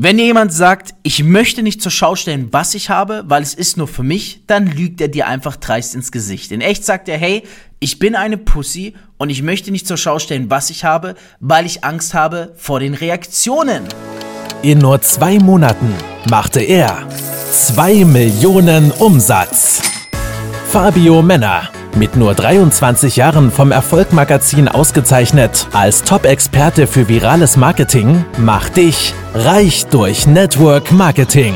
Wenn jemand sagt, ich möchte nicht zur Schau stellen, was ich habe, weil es ist nur für mich, dann lügt er dir einfach dreist ins Gesicht. In echt sagt er, hey, ich bin eine Pussy und ich möchte nicht zur Schau stellen, was ich habe, weil ich Angst habe vor den Reaktionen. In nur zwei Monaten machte er 2 Millionen Umsatz. Fabio Männer mit nur 23 Jahren vom Erfolgmagazin ausgezeichnet als Top-Experte für virales Marketing, macht dich reich durch Network Marketing.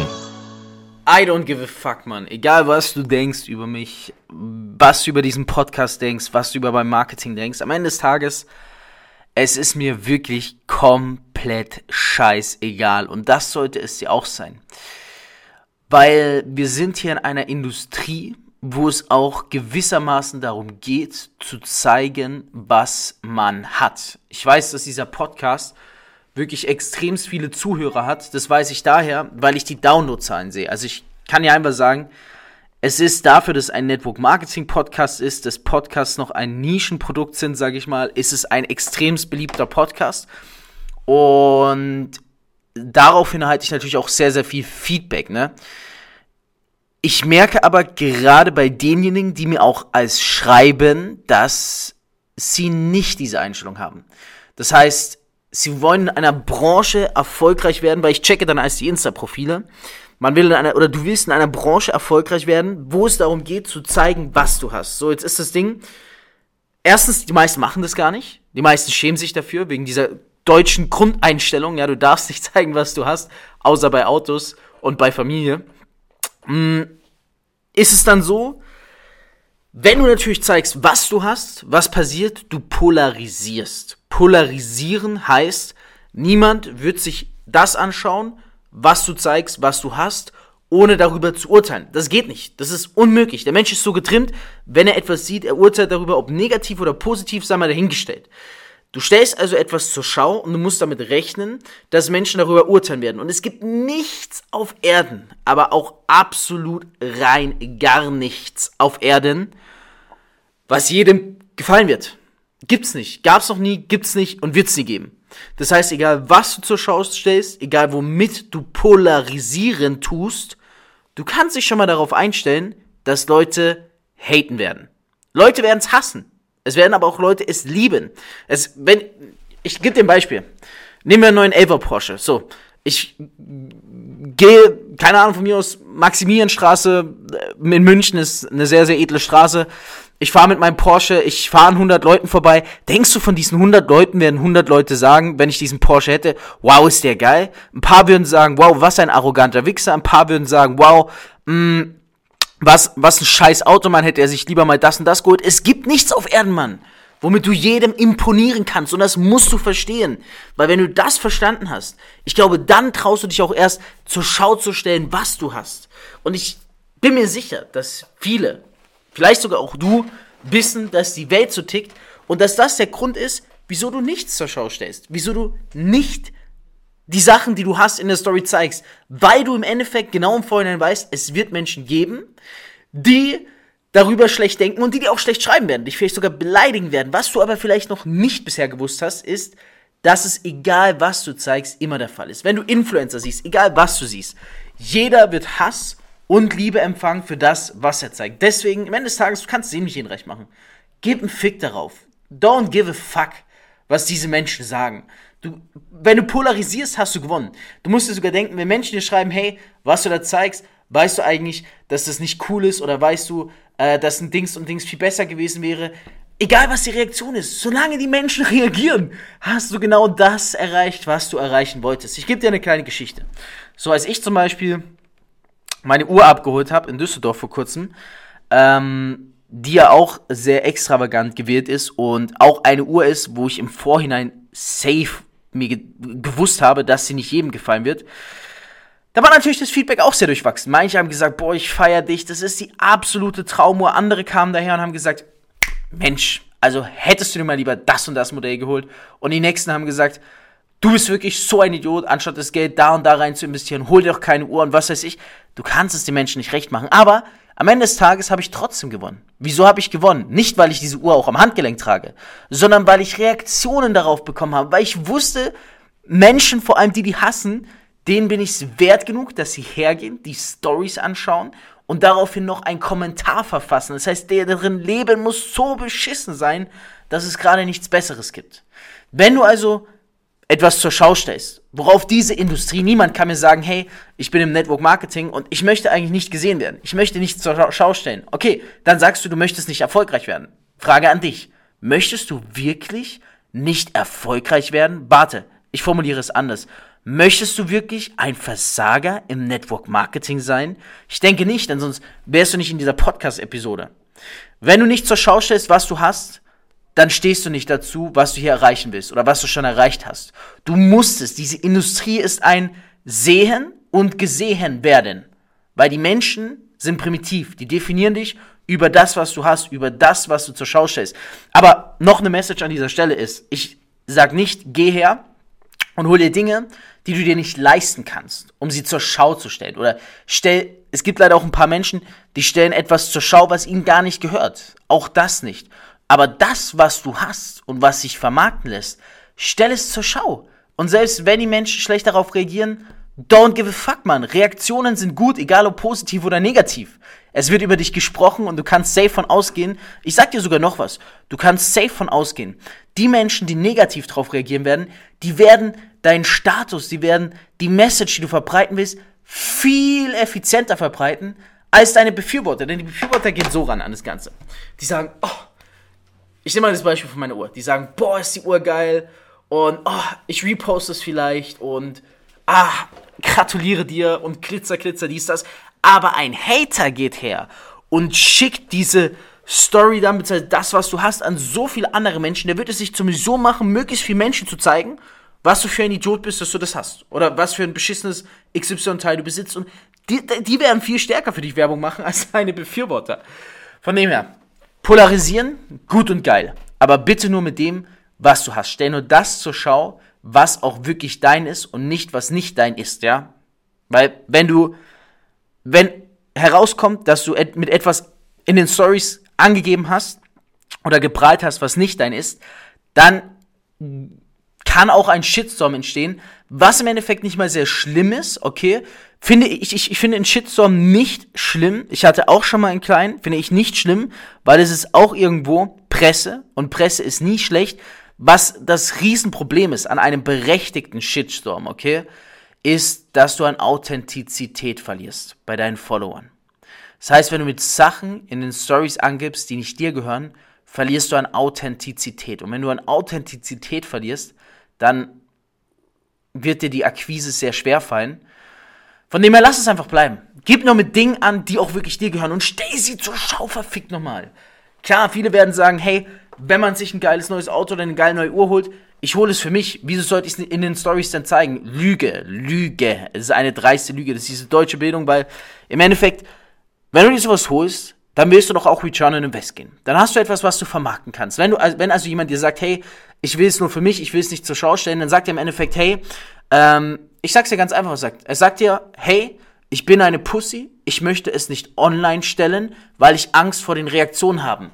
I don't give a fuck, man. Egal, was du denkst über mich, was du über diesen Podcast denkst, was du über mein Marketing denkst, am Ende des Tages, es ist mir wirklich komplett scheißegal. Und das sollte es dir auch sein. Weil wir sind hier in einer Industrie, wo es auch gewissermaßen darum geht, zu zeigen, was man hat. Ich weiß, dass dieser Podcast wirklich extrem viele Zuhörer hat. Das weiß ich daher, weil ich die Downloadzahlen sehe. Also ich kann ja einfach sagen, es ist dafür, dass ein Network Marketing Podcast ist, dass Podcasts noch ein Nischenprodukt sind, sage ich mal, ist es ein extremst beliebter Podcast. Und daraufhin halte ich natürlich auch sehr, sehr viel Feedback, ne? Ich merke aber gerade bei denjenigen, die mir auch als schreiben, dass sie nicht diese Einstellung haben. Das heißt, sie wollen in einer Branche erfolgreich werden, weil ich checke dann als die Insta-Profile. Man will in einer, oder du willst in einer Branche erfolgreich werden, wo es darum geht, zu zeigen, was du hast. So, jetzt ist das Ding. Erstens, die meisten machen das gar nicht. Die meisten schämen sich dafür, wegen dieser deutschen Grundeinstellung. Ja, du darfst nicht zeigen, was du hast, außer bei Autos und bei Familie. Mm, ist es dann so, wenn du natürlich zeigst, was du hast, was passiert, du polarisierst. Polarisieren heißt, niemand wird sich das anschauen, was du zeigst, was du hast, ohne darüber zu urteilen. Das geht nicht. Das ist unmöglich. Der Mensch ist so getrimmt, wenn er etwas sieht, er urteilt darüber, ob negativ oder positiv, sei mal dahingestellt. Du stellst also etwas zur Schau und du musst damit rechnen, dass Menschen darüber urteilen werden. Und es gibt nichts auf Erden, aber auch absolut rein gar nichts auf Erden, was jedem gefallen wird. Gibt's nicht. Gab's noch nie, gibt's nicht und wird's nie geben. Das heißt, egal was du zur Schau stellst, egal womit du polarisieren tust, du kannst dich schon mal darauf einstellen, dass Leute haten werden. Leute werden's hassen. Es werden aber auch Leute es lieben. Es, wenn, ich gebe dir ein Beispiel. Nehmen wir einen neuen Elva Porsche. So, ich gehe, keine Ahnung von mir aus, Maximilianstraße äh, in München ist eine sehr, sehr edle Straße. Ich fahre mit meinem Porsche, ich fahre an 100 Leuten vorbei. Denkst du, von diesen 100 Leuten werden 100 Leute sagen, wenn ich diesen Porsche hätte, wow, ist der geil? Ein paar würden sagen, wow, was ein arroganter Wichser. Ein paar würden sagen, wow, mh, mm, was, was ein scheiß Auto, man hätte er sich lieber mal das und das geholt. Es gibt nichts auf Erden, Mann, womit du jedem imponieren kannst. Und das musst du verstehen. Weil wenn du das verstanden hast, ich glaube, dann traust du dich auch erst zur Schau zu stellen, was du hast. Und ich bin mir sicher, dass viele, vielleicht sogar auch du, wissen, dass die Welt so tickt und dass das der Grund ist, wieso du nichts zur Schau stellst. Wieso du nicht die Sachen, die du hast in der Story zeigst, weil du im Endeffekt genau im Vorhinein weißt, es wird Menschen geben, die darüber schlecht denken und die dir auch schlecht schreiben werden, dich vielleicht sogar beleidigen werden. Was du aber vielleicht noch nicht bisher gewusst hast, ist, dass es egal was du zeigst, immer der Fall ist. Wenn du Influencer siehst, egal was du siehst, jeder wird Hass und Liebe empfangen für das, was er zeigt. Deswegen, am Ende des Tages, du kannst es ihm nicht hinrecht machen. Gib einen Fick darauf. Don't give a fuck, was diese Menschen sagen. Du, wenn du polarisierst, hast du gewonnen. Du musst dir sogar denken, wenn Menschen dir schreiben, hey, was du da zeigst, weißt du eigentlich, dass das nicht cool ist oder weißt du, äh, dass ein Dings und Dings viel besser gewesen wäre. Egal was die Reaktion ist, solange die Menschen reagieren, hast du genau das erreicht, was du erreichen wolltest. Ich gebe dir eine kleine Geschichte. So als ich zum Beispiel meine Uhr abgeholt habe in Düsseldorf vor kurzem, ähm, die ja auch sehr extravagant gewählt ist und auch eine Uhr ist, wo ich im Vorhinein safe mir ge gewusst habe, dass sie nicht jedem gefallen wird. Da war natürlich das Feedback auch sehr durchwachsen. Manche haben gesagt, boah, ich feier dich, das ist die absolute Traumuhr. Andere kamen daher und haben gesagt, Mensch, also hättest du dir mal lieber das und das Modell geholt. Und die nächsten haben gesagt, du bist wirklich so ein Idiot, anstatt das Geld da und da rein zu investieren, hol dir doch keine Uhr und was weiß ich. Du kannst es den Menschen nicht recht machen. Aber am Ende des Tages habe ich trotzdem gewonnen. Wieso habe ich gewonnen? Nicht, weil ich diese Uhr auch am Handgelenk trage, sondern weil ich Reaktionen darauf bekommen habe, weil ich wusste, Menschen, vor allem die, die hassen, denen bin ich es wert genug, dass sie hergehen, die Stories anschauen und daraufhin noch einen Kommentar verfassen. Das heißt, der darin leben muss so beschissen sein, dass es gerade nichts Besseres gibt. Wenn du also etwas zur Schau stellst, worauf diese Industrie, niemand kann mir sagen, hey, ich bin im Network Marketing und ich möchte eigentlich nicht gesehen werden. Ich möchte nichts zur Schau stellen. Okay, dann sagst du, du möchtest nicht erfolgreich werden. Frage an dich. Möchtest du wirklich nicht erfolgreich werden? Warte, ich formuliere es anders. Möchtest du wirklich ein Versager im Network Marketing sein? Ich denke nicht, denn sonst wärst du nicht in dieser Podcast-Episode. Wenn du nicht zur Schau stellst, was du hast, dann stehst du nicht dazu, was du hier erreichen willst oder was du schon erreicht hast. Du musst es. Diese Industrie ist ein Sehen und Gesehen werden. Weil die Menschen sind primitiv. Die definieren dich über das, was du hast, über das, was du zur Schau stellst. Aber noch eine Message an dieser Stelle ist, ich sag nicht, geh her und hol dir Dinge, die du dir nicht leisten kannst, um sie zur Schau zu stellen. Oder stell, es gibt leider auch ein paar Menschen, die stellen etwas zur Schau, was ihnen gar nicht gehört. Auch das nicht. Aber das, was du hast und was sich vermarkten lässt, stell es zur Schau. Und selbst wenn die Menschen schlecht darauf reagieren, don't give a fuck, man. Reaktionen sind gut, egal ob positiv oder negativ. Es wird über dich gesprochen und du kannst safe von ausgehen. Ich sag dir sogar noch was. Du kannst safe von ausgehen. Die Menschen, die negativ darauf reagieren werden, die werden deinen Status, die werden die Message, die du verbreiten willst, viel effizienter verbreiten als deine Befürworter. Denn die Befürworter gehen so ran an das Ganze. Die sagen, oh, ich nehme mal das Beispiel von meiner Uhr. Die sagen, boah, ist die Uhr geil und oh, ich reposte es vielleicht und ah, gratuliere dir und Glitzer, Glitzer, dies, das. Aber ein Hater geht her und schickt diese Story dann, beziehungsweise das, was du hast, an so viele andere Menschen. Der wird es sich sowieso machen, möglichst viele Menschen zu zeigen, was du für ein Idiot bist, dass du das hast. Oder was für ein beschissenes XY-Teil du besitzt. Und die, die werden viel stärker für dich Werbung machen als deine Befürworter. Von dem her, Polarisieren, gut und geil. Aber bitte nur mit dem, was du hast. Stell nur das zur Schau, was auch wirklich dein ist und nicht, was nicht dein ist, ja? Weil, wenn du, wenn herauskommt, dass du mit etwas in den Stories angegeben hast oder geprahlt hast, was nicht dein ist, dann kann auch ein Shitstorm entstehen, was im Endeffekt nicht mal sehr schlimm ist, okay? Finde ich, ich, ich finde einen Shitstorm nicht schlimm. Ich hatte auch schon mal einen kleinen, finde ich nicht schlimm, weil es ist auch irgendwo Presse und Presse ist nie schlecht. Was das Riesenproblem ist an einem berechtigten Shitstorm, okay, ist, dass du an Authentizität verlierst bei deinen Followern. Das heißt, wenn du mit Sachen in den Stories angibst, die nicht dir gehören, verlierst du an Authentizität. Und wenn du an Authentizität verlierst, dann wird dir die Akquise sehr schwer fallen von dem her, lass es einfach bleiben. Gib nur mit Dingen an, die auch wirklich dir gehören und stell sie zur Schau, verfickt nochmal. Klar, viele werden sagen, hey, wenn man sich ein geiles neues Auto oder eine geile neue Uhr holt, ich hole es für mich. Wieso sollte ich es in den Stories dann zeigen? Lüge, Lüge. Es ist eine dreiste Lüge. Das ist diese deutsche Bildung, weil im Endeffekt, wenn du dir sowas holst, dann willst du doch auch Return on Invest gehen. Dann hast du etwas, was du vermarkten kannst. Wenn du, wenn also jemand dir sagt, hey, ich will es nur für mich, ich will es nicht zur Schau stellen, dann sagt er im Endeffekt, hey, ähm, ich sag's dir ganz einfach, was sagt. Er sagt dir, hey, ich bin eine Pussy, ich möchte es nicht online stellen, weil ich Angst vor den Reaktionen habe.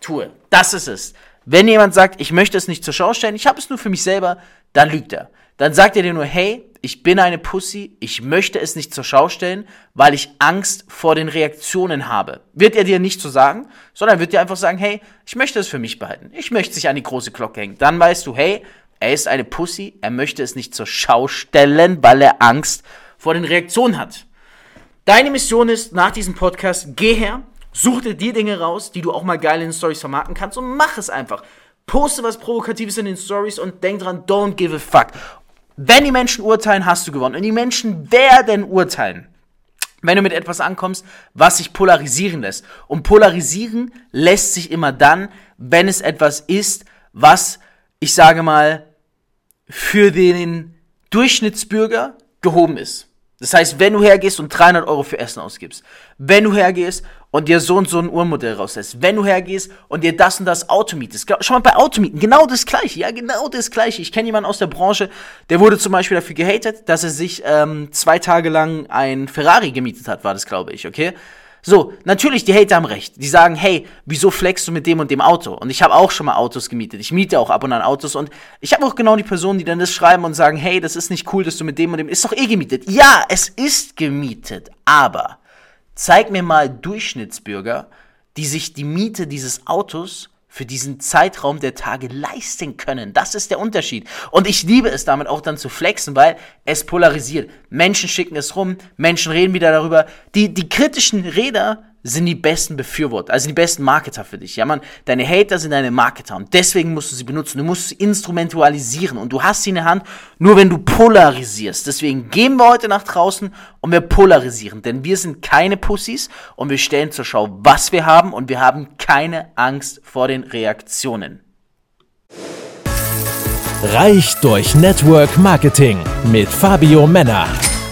Tue. Das ist es. Wenn jemand sagt, ich möchte es nicht zur Schau stellen, ich habe es nur für mich selber, dann lügt er. Dann sagt er dir nur, hey, ich bin eine Pussy, ich möchte es nicht zur Schau stellen, weil ich Angst vor den Reaktionen habe. Wird er dir nicht so sagen, sondern wird dir einfach sagen, hey, ich möchte es für mich behalten. Ich möchte sich an die große Glocke hängen. Dann weißt du, hey, er ist eine Pussy, er möchte es nicht zur Schau stellen, weil er Angst vor den Reaktionen hat. Deine Mission ist nach diesem Podcast, geh her, such dir die Dinge raus, die du auch mal geil in den Stories vermarkten kannst und mach es einfach. Poste was Provokatives in den Stories und denk dran, don't give a fuck. Wenn die Menschen urteilen, hast du gewonnen. Und die Menschen werden urteilen. Wenn du mit etwas ankommst, was sich polarisieren lässt. Und polarisieren lässt sich immer dann, wenn es etwas ist, was, ich sage mal, für den Durchschnittsbürger gehoben ist. Das heißt, wenn du hergehst und 300 Euro für Essen ausgibst, wenn du hergehst und dir so und so ein Uhrmodell rauslässt, wenn du hergehst und dir das und das Auto mietest, schon mal bei Automieten, genau das gleiche, ja, genau das gleiche. Ich kenne jemanden aus der Branche, der wurde zum Beispiel dafür gehatet, dass er sich ähm, zwei Tage lang ein Ferrari gemietet hat, war das, glaube ich, okay? So, natürlich, die Hater haben recht. Die sagen, hey, wieso flexst du mit dem und dem Auto? Und ich habe auch schon mal Autos gemietet. Ich miete auch ab und an Autos und ich habe auch genau die Personen, die dann das schreiben und sagen, hey, das ist nicht cool, dass du mit dem und dem, ist doch eh gemietet. Ja, es ist gemietet, aber zeig mir mal Durchschnittsbürger, die sich die Miete dieses Autos für diesen Zeitraum der Tage leisten können. Das ist der Unterschied. Und ich liebe es damit auch dann zu flexen, weil es polarisiert. Menschen schicken es rum, Menschen reden wieder darüber. Die, die kritischen Räder sind die besten Befürworter, also die besten Marketer für dich. Ja, man, deine Hater sind deine Marketer und deswegen musst du sie benutzen. Du musst sie instrumentualisieren und du hast sie in der Hand, nur wenn du polarisierst. Deswegen gehen wir heute nach draußen und wir polarisieren, denn wir sind keine Pussys und wir stellen zur Schau, was wir haben und wir haben keine Angst vor den Reaktionen. Reich durch Network Marketing mit Fabio Männer.